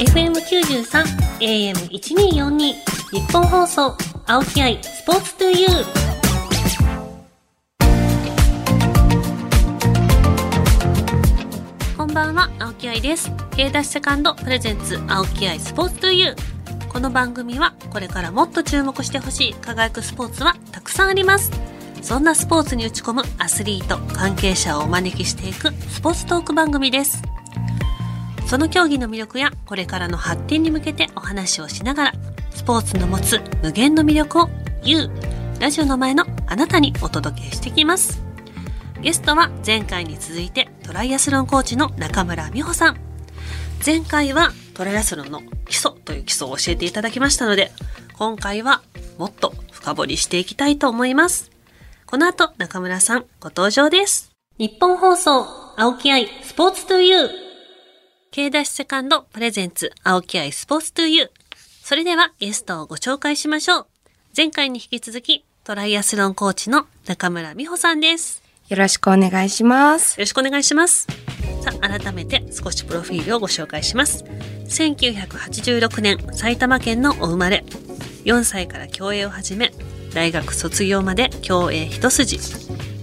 FM93 AM1242 日本放送青木愛スポーツトゥユー。こんばんは青木愛です。K ダッシュセカンドプレゼンツ青木愛スポーツトゥユー。この番組はこれからもっと注目してほしい輝くスポーツはたくさんあります。そんなスポーツに打ち込むアスリート関係者をお招きしていくスポーツトーク番組です。その競技の魅力やこれからの発展に向けてお話をしながら、スポーツの持つ無限の魅力を You、ラジオの前のあなたにお届けしてきます。ゲストは前回に続いてトライアスロンコーチの中村美穂さん。前回はトライアスロンの基礎という基礎を教えていただきましたので、今回はもっと深掘りしていきたいと思います。この後中村さんご登場です。日本放送青木愛スポーツトゥユー K ダッシュセカンドプレゼンツ青木愛スポーツトゥユー。それではゲストをご紹介しましょう。前回に引き続きトライアスロンコーチの中村美穂さんです。よろしくお願いします。よろしくお願いします。さあ、改めて少しプロフィールをご紹介します。1986年、埼玉県のお生まれ。4歳から競泳を始め、大学卒業まで競泳一筋。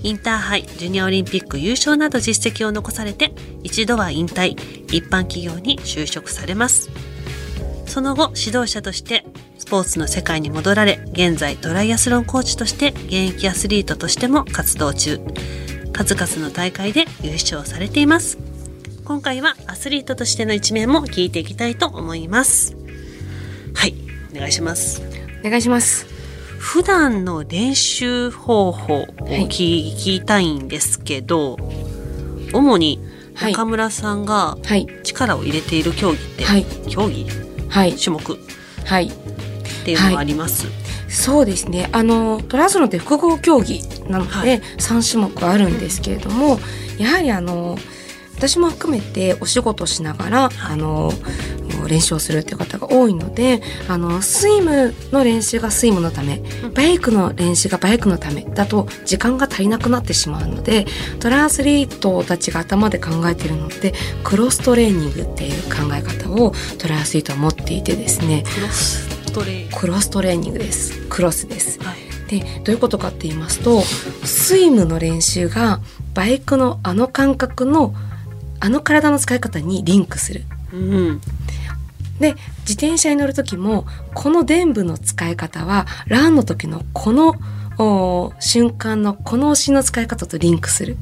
インターハイ、ジュニアオリンピック優勝など実績を残されて、一度は引退、一般企業に就職されます。その後、指導者としてスポーツの世界に戻られ、現在トライアスロンコーチとして現役アスリートとしても活動中。数々の大会で優勝されています。今回はアスリートとしての一面も聞いていきたいと思います。はい、お願いします。お願いします。普段の練習方法を聞,、きたいんですけど主に中村さんが力を入れている競技って、はい、競技、はい、種目、はい、っていうのはあります、そうですね。あのトランスロンって複合競技なので、はい、3種目あるんですけれどもやはりあの私も含めてお仕事しながら、あの練習をするっていう方が多いのであのスイムの練習がスイムのためバイクの練習がバイクのためだと時間が足りなくなってしまうのでトランスリートたちが頭で考えているのってクロストレーニングっていう考え方をトランスリートは持っていてですね。クロストレクロストレーニングです。クロスです。はい。でどういうことかって言いますとスイムの練習がバイクのあの感覚のあの体の使い方にリンクする。うん、で自転車に乗る時もこの伝部の使い方はランの時のこの瞬間のこの押しの使い方とリンクする。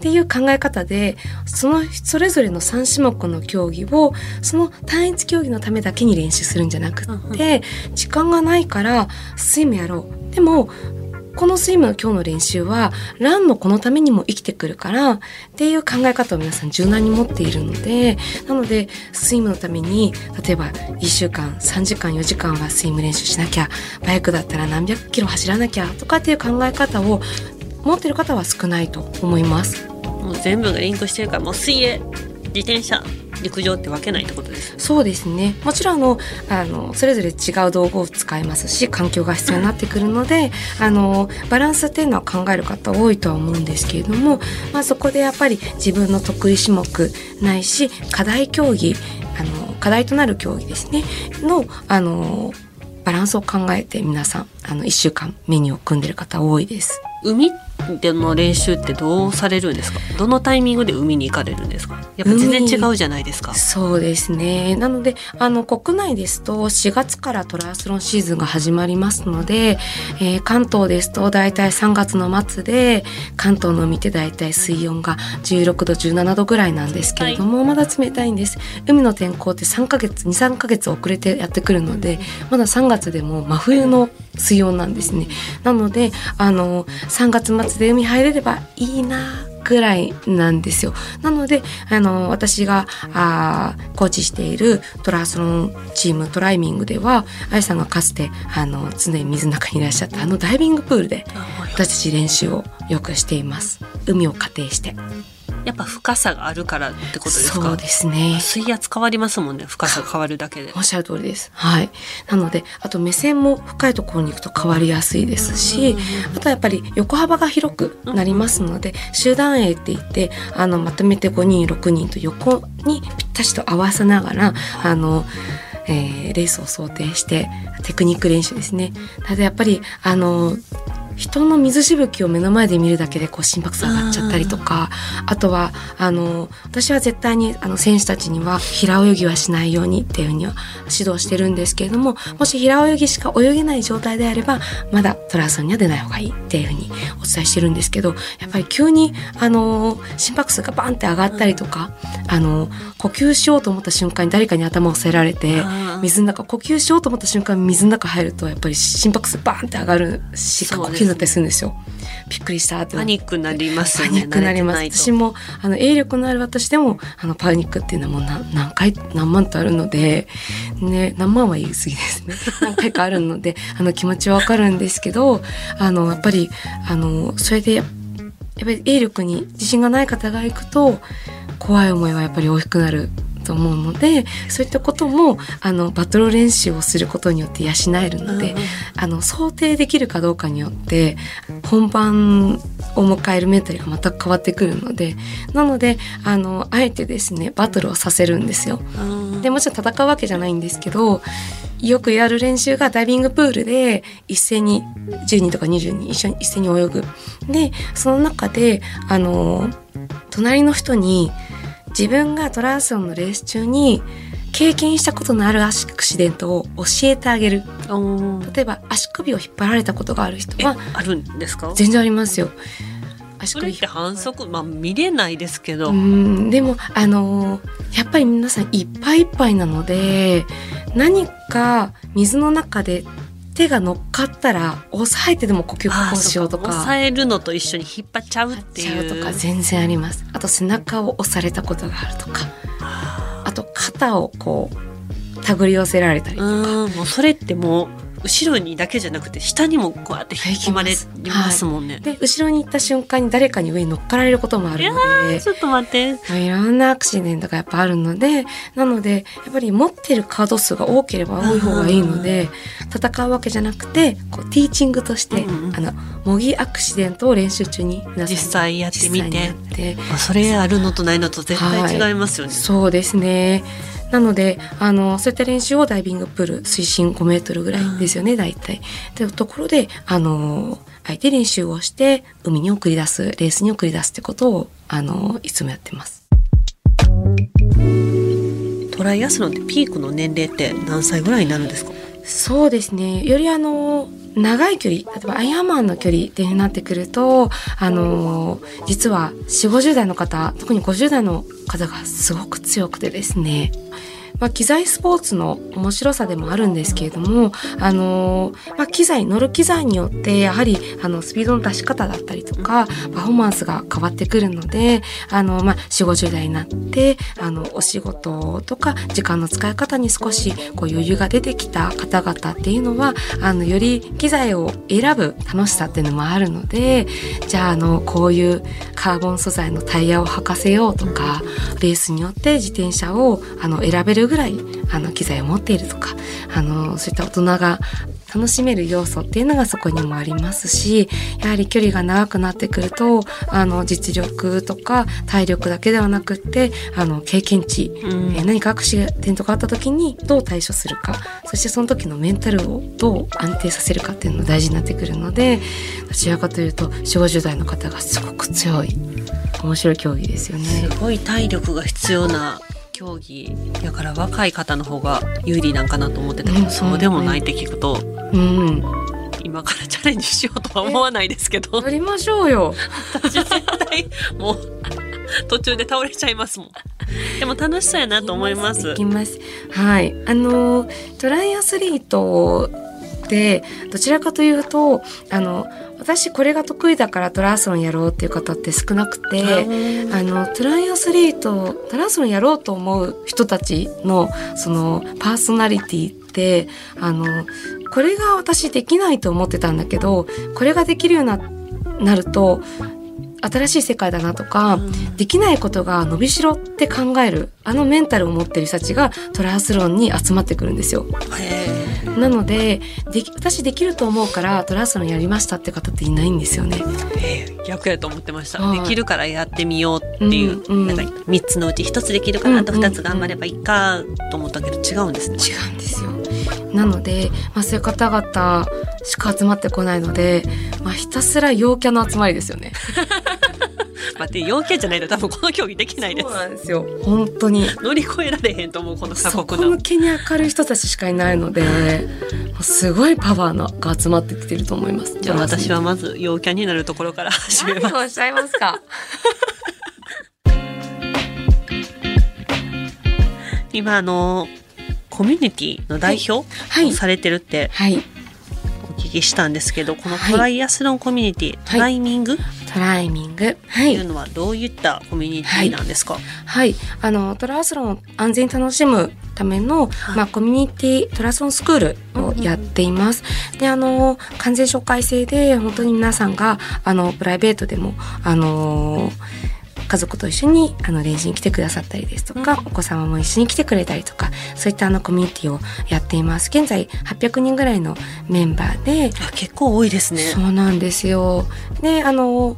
っていう考え方でそのそれぞれの3種目の競技をその単一競技のためだけに練習するんじゃなくって、時間がないからスイムやろうでもこのスイムの今日の練習はランのこのためにも生きてくるからっていう考え方を皆さん柔軟に持っているのでなのでスイムのために例えば1週間3時間4時間はスイム練習しなきゃバイクだったら何百キロ走らなきゃとかっていう考え方を持ってる方は少ないと思います。もう全部がリンクしてるからもう水泳自転車陸上って分けないってことです、ね、そうですね。もちろんあのあのそれぞれ違う道具を使いますし環境が必要になってくるのであのバランスっていうのは考える方多いとは思うんですけれども、まあ、そこでやっぱり自分の得意種目ないし課題競技あの課題となる競技ですね。のあのバランスを考えて皆さんあの1週間メニューを組んでる方多いです。海での練習ってどうされるんですか？どのタイミングで海に行かれるんですか？やっぱ全然違うじゃないですか。そうですね。なのであの国内ですと4月からトライアスロンシーズンが始まりますので、えー、関東ですと大体3月の末で関東の海って大体水温が16度17度ぐらいなんですけれども、はい、まだ冷たいんです。海の天候って3ヶ月23ヶ月遅れてやってくるのでまだ3月でも真冬の水温なんですね。なのであの3月末で海入れればいいなぐらいなんですよ。なので、あの、私が、あコーチしているトランスロンチームトライミングでは、あやさんがかつて、あの、常に水の中にいらっしゃったあのダイビングプールで、私たち練習をよくしています。海を仮定して。やっぱ深さがあるからってことですか？そうですね。水圧変わりますもんね深さ変わるだけで。おっしゃる通りです。はい。なのであと目線も深いところに行くと変わりやすいですしあとはやっぱり横幅が広くなりますので集団 A って言ってあのまとめて5人6人と横にぴったたちと合わせながらあの、えーレースを想定してテクニック練習ですね。ただやっぱりあの人の水しぶきを目の前で見るだけでこう心拍数上がっちゃったりとかあとはあの私は絶対にあの選手たちには平泳ぎはしないようにっていうふうには指導してるんですけれどももし平泳ぎしか泳げない状態であればまだトライアスロンには出ない方がいいっていうふうにお伝えしてるんですけどやっぱり急にあの心拍数がバンって上がったりとかあの呼吸しようと思った瞬間に誰かに頭を押さえられて水の中呼吸しようと思った瞬間に水の中入るとやっぱり心拍数バーンって上がるし呼吸になったりするんですよ。びっくりしたパニックになりますね。ニックになります。私もあの泳力のある私でもあのパニックっていうのはもう何何回何万とあるので、ね、何万は言い過ぎですね。何回かあるのであの気持ちはわかるんですけどあのやっぱりあのそれでややっぱり泳力に自信がない方が行くと怖い思いはやっぱり大きくなると思うのでそういったこともあのバトル練習をすることによって養えるので、うんうんあの想定できるかどうかによって本番を迎えるメンタルが全く変わってくるのでなのであのあえてですねバトルをさせるんですよ。うんでもちろん戦うわけじゃないんですけどよくやる練習がダイビングプールで一斉に10人とか20人一緒に一斉に泳ぐ。でその中であの隣の人に自分がトライアスロンのレース中に経験したことのあるアクシデントを教えてあげる。例えば足首を引っ張られたことがある人えはあるんですか？全然ありますよ。足首って反則まあ見れないですけど、うん。でもあのーやっぱり皆さんいっぱいいっぱいなので何か水の中で手が乗っかったら押さえてでも呼吸確保しようとか。抑えるのと一緒に引っ張っちゃうっていう。うとか全然あります。あと背中を押されたことがあるとか。あと肩をこう手繰り寄せられたりとか。うんもうそれってもう後ろにだけじゃなくて下にもこうやって引き込まれますもんね。で後ろに行った瞬間に誰かに上に乗っかられることもあるので。ちょっと待って。まあいろんなアクシデントがやっぱあるのでなのでやっぱり持ってるカード数が多ければ多い方がいいので戦うわけじゃなくてこうティーチングとして、うんうん。あの模擬アクシデントを練習中に実際やってみて。それあるのとないのと絶対違いますよね。そうですねなのであのそういった練習をダイビングプール水深5メートルぐらいですよね、大体。というところであのあえて練習をして海に送り出すレースに送り出すってことをあのいつもやってます。トライアスロンってピークの年齢って何歳ぐらいになるんですか？そうですねよりあの長い距離例えばアイアンマンの距離っていうふうになってくるとあの実は4 5 0代の方特に50代の方がすごく強くてですね。まあ、機材スポーツの面白さでもあるんですけれども、あのまあ、機材乗る機材によってやはりあのスピードの出し方だったりとかパフォーマンスが変わってくるのであの、まあ、4 5 0代になってあのお仕事とか時間の使い方に少しこう余裕が出てきた方々っていうのはあのより機材を選ぶ楽しさっていうのもあるのでじゃああのこういうカーボン素材のタイヤを履かせようとかレースによって自転車をあの選べるぐらいあの機材を持っているとかあのそういった大人が楽しめる要素っていうのがそこにもありますしやはり距離が長くなってくるとあの実力とか体力だけではなくってあの経験値、うんえー何かアクシデントがあった時にどう対処するかそしてその時のメンタルをどう安定させるかっていうのが大事になってくるのでどちらかというと4 5 0代の方がすごく強い面白い競技ですよね。すごい体力が必要な競技やから若い方の方が有利なんかなと思ってたけど、うんそうでもないって聞くとうん、今からチャレンジしようとは思わないですけどやりましょうよ。私絶対もう途中で倒れちゃいますもんでも楽しそうやなと思いますいきます。はい。あの、トライアスリートで、どちらかというと、あの、私これが得意だからトライアスロンやろうっていう方って少なくて、あの、トライアスリート、トライアスロンやろうと思う人たちの、その、パーソナリティって、あの、これが私できないと思ってたんだけど、これができるようにななると、新しい世界だなとか、うんできないことが伸びしろって考えるあのメンタルを持ってる人たちがトライアスロンに集まってくるんですよ。へなのででき私できると思うからトライアスロンやりましたって方っていないんですよね。逆やと思ってました、はい。できるからやってみようっていう、うんうん。なんか3つのうち1つできるからあとうんうん。2つ頑張ればいいかと思ったけど違うんです。ね違うんですよ。なので、まあ、そういう方々しか集まってこないので、まあ、ひたすら陽キャの集まりですよね 待って陽キャじゃないと多分この競技できないです。そうなんですよ。本当に。乗り越えられへんと思うこの過そこ酷な向けに明るい人たちしかいないのですごいパワーのが集まってきてると思います。じゃあ私はまず陽キャになるところから始めます。何をおっしゃいますか？今あのコミュニティの代表はい。をされてるってはい。お聞きしたんですけど、このはい。トライアスロンコミュニティ、トライミングっトライミング。はていいうのはどういったコミュニティなんですか、はい、あのトラスロンを安全に楽しむための、まあ、コミュニティトラスロンスクールをやっています。であの完全紹介制で本当に皆さんがあのプライベートでもあの家族と一緒にあの練習に来てくださったりですとか、お子様も一緒に来てくれたりとかそういったあのコミュニティをやっています。現在800人ぐらいのメンバーであ結構多いですね。そうなんですよ。で、あの、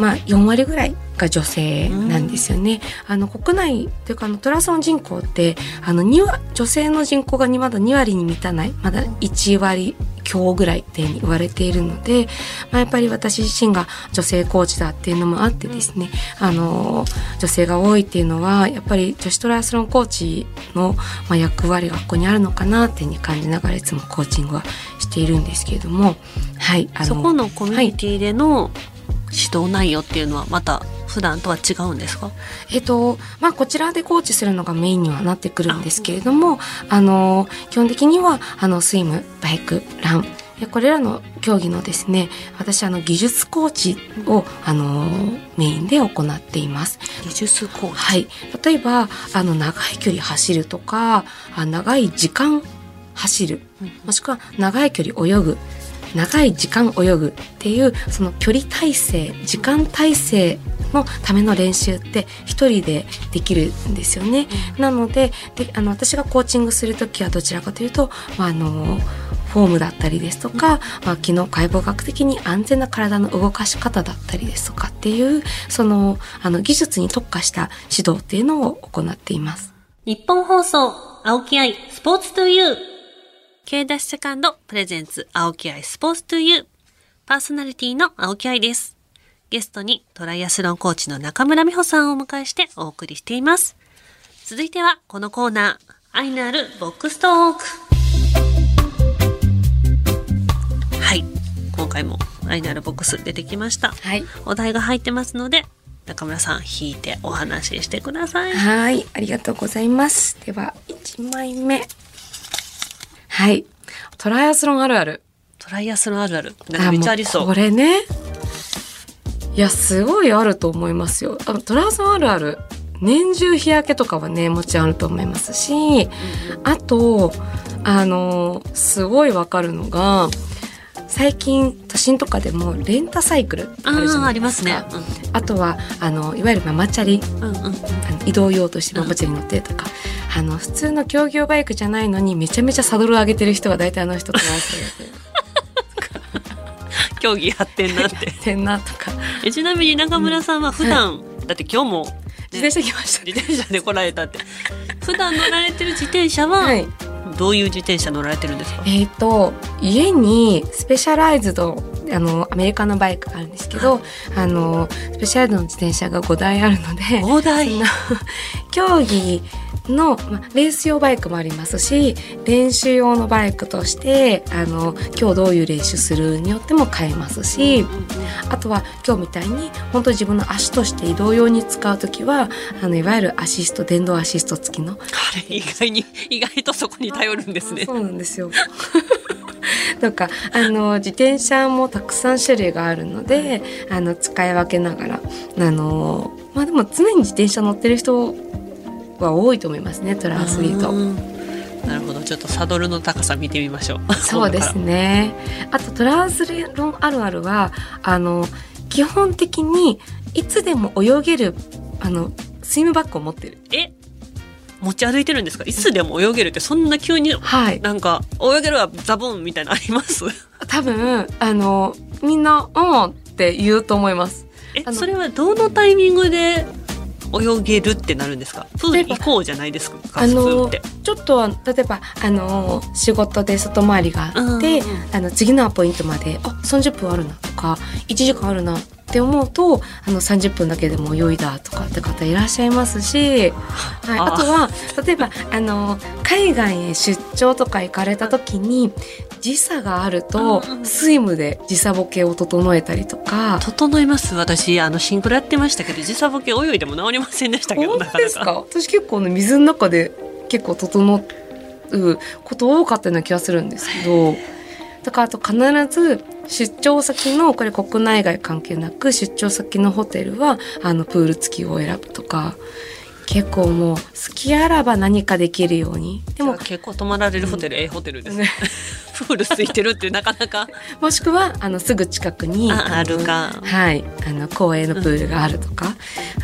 まあ、4割ぐらいが女性なんですよね。あの、国内というか、あの、トランスロン人口って、あの、2割、女性の人口がまだ2割に満たない、まだ1割強ぐらいって言われているので、まあ、やっぱり私自身が女性コーチだっていうのもあってですね、あの、女性が多いっていうのは、やっぱり女子トライアスロンコーチの、まあ、役割がここにあるのかなっていうふうに感じながらいつもコーチングはしているんですけれども、はい、あそこのコミュニティでの指導内容っていうのはまた普段とは違うんですか？えっと、まあ、こちらでコーチするのがメインにはなってくるんですけれども、あの、基本的には、あの、スイム、バイク、ラン、えこれらの競技のですね、私、あの、技術コーチを、あの、メインで行っています。技術コーチ？はい。例えば、あの、長い距離走るとか、あ長い時間走る、もしくは長い距離泳ぐ、長い時間泳ぐっていう、その距離体制、時間体制のための練習って一人でできるんですよね。なのでであの私がコーチングする時はどちらかというと、まあ、あのフォームだったりですとか、まあ、機能解剖学的に安全な体の動かし方だったりですとかっていうそのあの技術に特化した指導っていうのを行っています。日本放送、青木愛、スポーツトゥユー。K ダッシュセカンド、プレゼンツ、青木愛、スポーツトゥユー。パーソナリティの青木愛です。ゲストにトライアスロンコーチの中村美穂さんをお迎えしてお送りしています。続いては、このコーナー、愛のあるボックストーク。はい。今回も愛のあるボックス出てきました。はい。お題が入ってますので、中村さん引いてお話ししてください。はい。ありがとうございます。では、1枚目。はい。トライアスロンあるある。トライアスロンあるある。なんかめっちゃありそう。もこれね。いや、すごいあると思いますよ。あのトライアスロンあるある。年中日焼けとかはね、もちろんあると思いますし、あと、あの、すごいわかるのが、最近都心とかでもレンタサイクルあるじゃないですすねか。。あとはあのいわゆるママチャリうんうんうん。あの移動用としてママチャリ乗ってるとか、あの普通の競技用バイクじゃないのにめちゃめちゃサドル上げてる人が大体あの人とトライアスロンや競技やってんなって。ってんなとかえちなみに中村さんは普段、だって今日も、自転車来ました自転車で来られたって。普段乗られてる自転車は、はい。どういう自転車乗られてるんですか？えっ、と家にスペシャライズドあのアメリカのバイクがあるんですけど、あのスペシャライズドの自転車が5台あるので大台。その 競技の、まあ、レース用バイクもありますし練習用のバイクとしてあの今日どういう練習するによっても変えますしあとは今日みたいに本当に自分の足として移動用に使う時はあのいわゆるアシスト電動アシスト付きのあれ意外に、意外とそこに頼るんですね。そうなんですよ。とかあの自転車もたくさん種類があるのであの使い分けながらあのまあでも常に自転車乗ってる人は多いと思いますねトランスリート。うんなるほど。ちょっとサドルの高さ見てみましょう。そうですね。あとトランスロンあるあるはあの基本的にいつでも泳げるあのスイムバッグを持ってる。え？持ち歩いてるんですか？いつでも泳げるってそんな急にはい。なんか泳げるわザボンみたいなのあります？多分あのみんな「うん」って言うと思います。え？それはどのタイミングで泳げるってなるんですか？プール行こうじゃないですか？あ普のちょっとは例えばあの仕事で外回りがあって、あの次のアポイントまであ30分あるなとか1時間あるなって思うとあの30分だけでも泳いだとかって方いらっしゃいますし、はい、ああとは例えばあの海外へ出張とか行かれた時に時差があるとスイムで時差ボケを整えたりとか。整います？私あのシンクロやってましたけど時差ボケ泳いでも治りませんでしたけど本当ですか？私結構ね水の中で結構整うこと多かったような気がするんですけどだからあと必ず出張先のこれ国内外関係なく出張先のホテルはあのプール付きを選ぶとか。結構もう好きあらば何かできるように。でも結構泊まられるホテル、ええホテルです。ね プールついてるってなかなか。もしくはあのすぐ近くにああるか。はい、あの公営のプールがあるとか、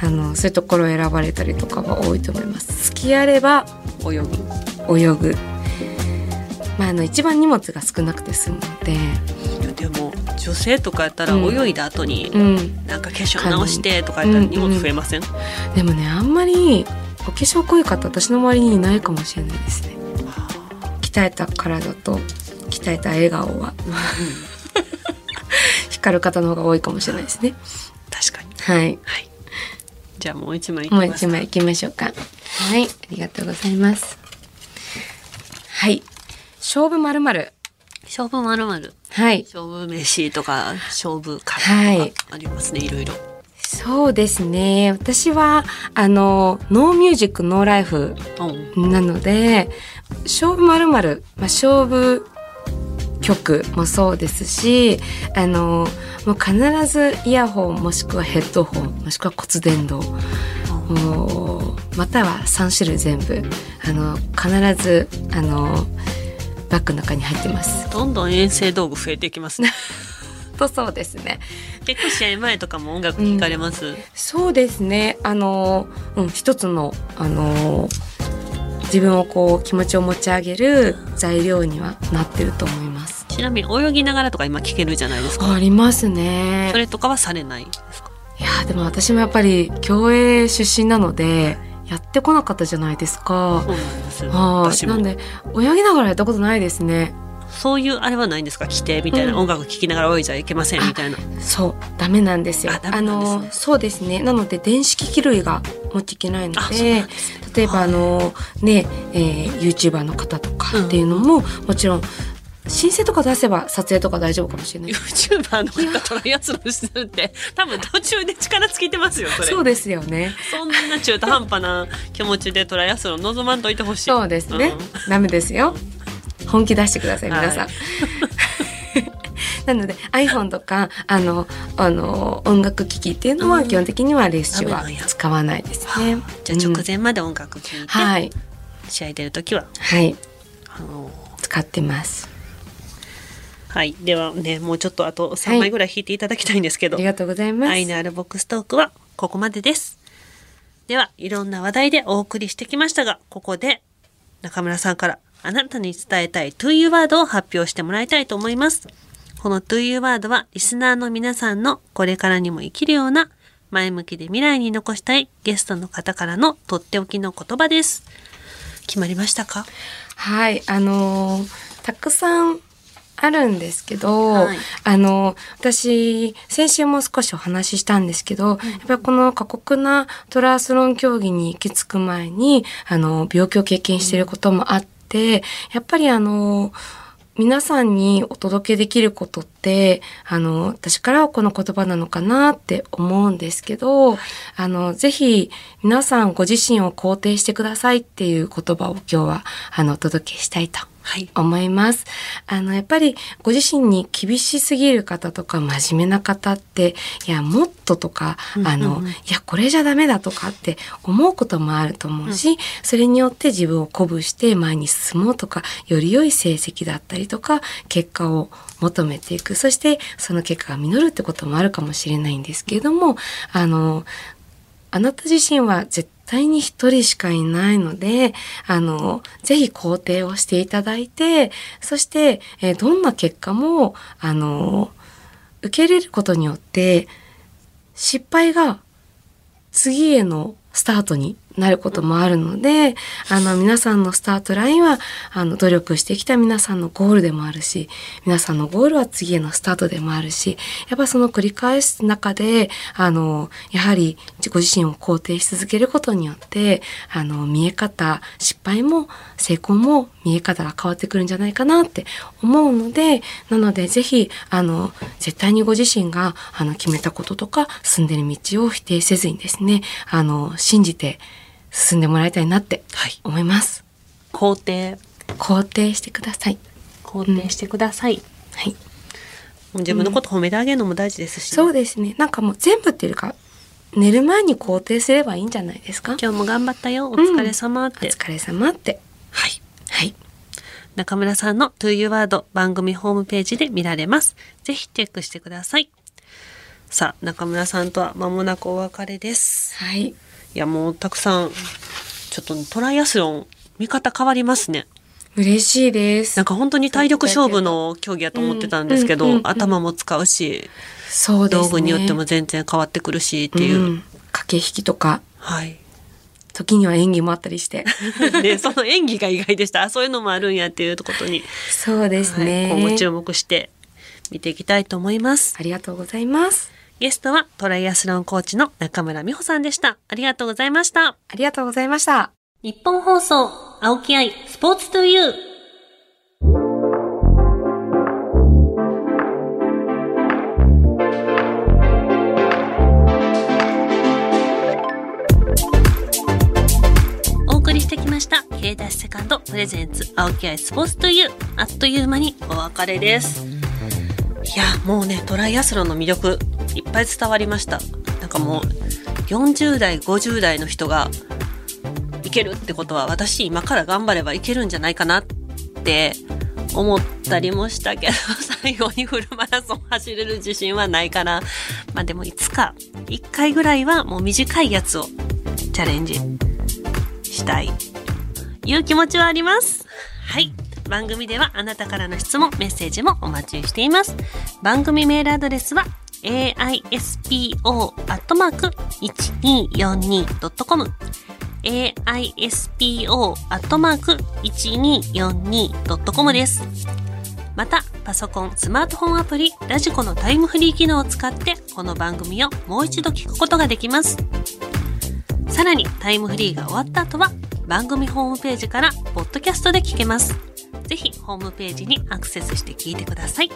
あのそういうところを選ばれたりとかは多いと思います。好きあれば泳ぐ。泳ぐ。まあ、あの一番荷物が少なくて済むので、でも女性とかやったらうん。泳いだ後に、うん、なんか化粧直してとかやったら荷物増えません、でもねあんまりお化粧濃い方私の周りにいないかもしれないですね。鍛えた体と鍛えた笑顔は。光る方の方が多いかもしれないですね。確かに。はい。はい。じゃあもう一枚もう一枚行きましょうか。はい。ありがとうございます。はい勝負まるまる勝負まるまるはい。勝負飯とか勝負カはいレーとかありますね、い、ろいろ。そうですね。私はあのノーミュージックノーライフうん。なので勝負まるまるまあ勝負曲もそうですしあのもう必ずイヤホンもしくはヘッドホンもしくは骨伝導または3種類全部あの必ずあのバッグの中に入ってます。どんどん遠征道具増えていきますね とそうですね。結構試合前とかも音楽聴かれます、そうですね。あの、うん、一つの、あの、自分をこう気持ちを持ち上げる材料にはなってると思います。ちなみに泳ぎながらとか今聴けるじゃないですかありますねそ。れとかはされないですか？いやでも私もやっぱり競泳出身なのでやってこなかったじゃないですか。そうなんですよ。なんで泳ぎながらやったことないですね。そういうあれはないんですか？規定みたいな、うん。音楽聴きながら泳いじゃいけませんみたいな。そう。ダメなんですよ。あダメなんですね。のそうですね。なので電子機器類が持っていけないので例えばあのね、えー、YouTuber の方とかっていうのも、もちろん申請とか出せば撮影とか大丈夫かもしれない。YouTuber の方トライアスロンしてるって多分途中で力尽きてますよそれそうですよね。そんな中途半端な気持ちでトライアスロン望まんといてほしいそうですね。うんダメですよ。本気出してください皆さん。は いなので iPhone とかあのあの音楽機器っていうのはうん基本的にはレース中は使わないですね。じゃあ直うん前まで音楽聴いて、はい試合出る時は？はいあの使ってます。はいではねもうちょっとあと3枚ぐらい引いていただきたいんですけど、ありがとうございます。愛のあるボックストークはここまでです。では、いろんな話題でお送りしてきましたが、ここで中村さんからあなたに伝えたい To You ワードを発表してもらいたいと思います。この To You ワードはリスナーの皆さんのこれからにも生きるような前向きで未来に残したいゲストの方からのとっておきの言葉です。決まりましたか？はい、あのーたくさんあるんですけど、はいあのー私先週も少しお話ししたんですけど、やっぱりこの過酷なトラスロン競技に行き着く前にあの病気を経験していることもあって、やっぱりあの皆さんにお届けできることって、あの、私からはこの言葉なのかなって思うんですけど、あの、ぜひ皆さんご自身を肯定してくださいっていう言葉を今日は、あの、お届けしたいとはい。思います。あの、やっぱりご自身に厳しすぎる方とか真面目な方って、いや、もっととか、あの、うんうんうんいや、これじゃダメだとかって思うこともあると思うし、それによって自分を鼓舞して前に進もうとか、より良い成績だったりとか、結果を求めていく。そして、その結果が実るってこともあるかもしれないんですけれども、あの、あなた自身は絶対に一人しかいないので、あの、ぜひ肯定をしていただいて、そして、えどんな結果も、あの、受け入れることによって失敗が次へのスタートになることもあるので、あの、皆さんのスタートラインは、あの、努力してきた皆さんのゴールでもあるし、皆さんのゴールは次へのスタートでもあるし、やっぱその繰り返す中で、あの、やはり自己自身を肯定し続けることによって、あの、見え方、失敗も成功も見え方が変わってくるんじゃないかなって思うので、なのでぜひ、あの、絶対にご自身が、あの、決めたこととか、進んでる道を否定せずにですね、あの、信じて、進んでもらいたいなって思います。肯定。肯定してください。肯定してください。うん、はい。自分のこと褒めてあげるのも大事ですし、ねうん、そうですね。なんかもう全部っていうか、寝る前に肯定すればいいんじゃないですか？今日も頑張ったよ。お疲れ様って。うん、お疲れ様って。はい。はい。中村さんの To You Word 番組ホームページで見られます。ぜひチェックしてください。さあ、中村さんとは間もなくお別れです。はい。いやもうたくさんちょっとトライアスロン見方変わりますね。嬉しいです。なんか本当に体力勝負の競技やと思ってたんですけど、頭も使うし、そうですね、道具によっても全然変わってくるしっていう。うん、駆け引きとか。はい。時には演技もあったりして。で、その演技が意外でした。そういうのもあるんやっていうことに。そうですね、はい、今後注目して見ていきたいと思います。ありがとうございます。ゲストはトライアスロンコーチの中村美穂さんでした。ありがとうございました。ありがとうございました。日本放送、青木愛、スポーツトゥーユー。お送りしてきました、K ダッシュセカンドプレゼンツ、青木愛スポーツトゥーユー。あっという間にお別れです。いや、もうね、トライアスロンの魅力、いっぱい伝わりました。なんかもう40代50代の人がいけるってことは私今から頑張ればいけるんじゃないかなって思ったりもしたけど 最後にフルマラソン走れる自信はないかな。まあでもいつか1回ぐらいはもう短いやつをチャレンジしたい。いう気持ちはあります。はい番組ではあなたからの質問メッセージもお待ちしています番組メールアドレスは aispo.1242.com aispo.1242.com です。また、パソコン、スマートフォンアプリ、ラジコのタイムフリー機能を使って、この番組をもう一度聞くことができます。さらに、タイムフリーが終わった後は、番組ホームページから、ポッドキャストで聞けます。ぜひ、ホームページにアクセスして聞いてください。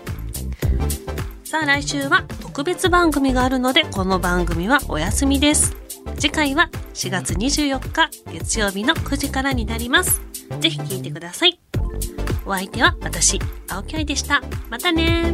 さあ来週は特別番組があるのでこの番組はお休みです。次回は4月24日月曜日の9時からになります。ぜひ聞いてください。お相手は私、青木愛でした。またね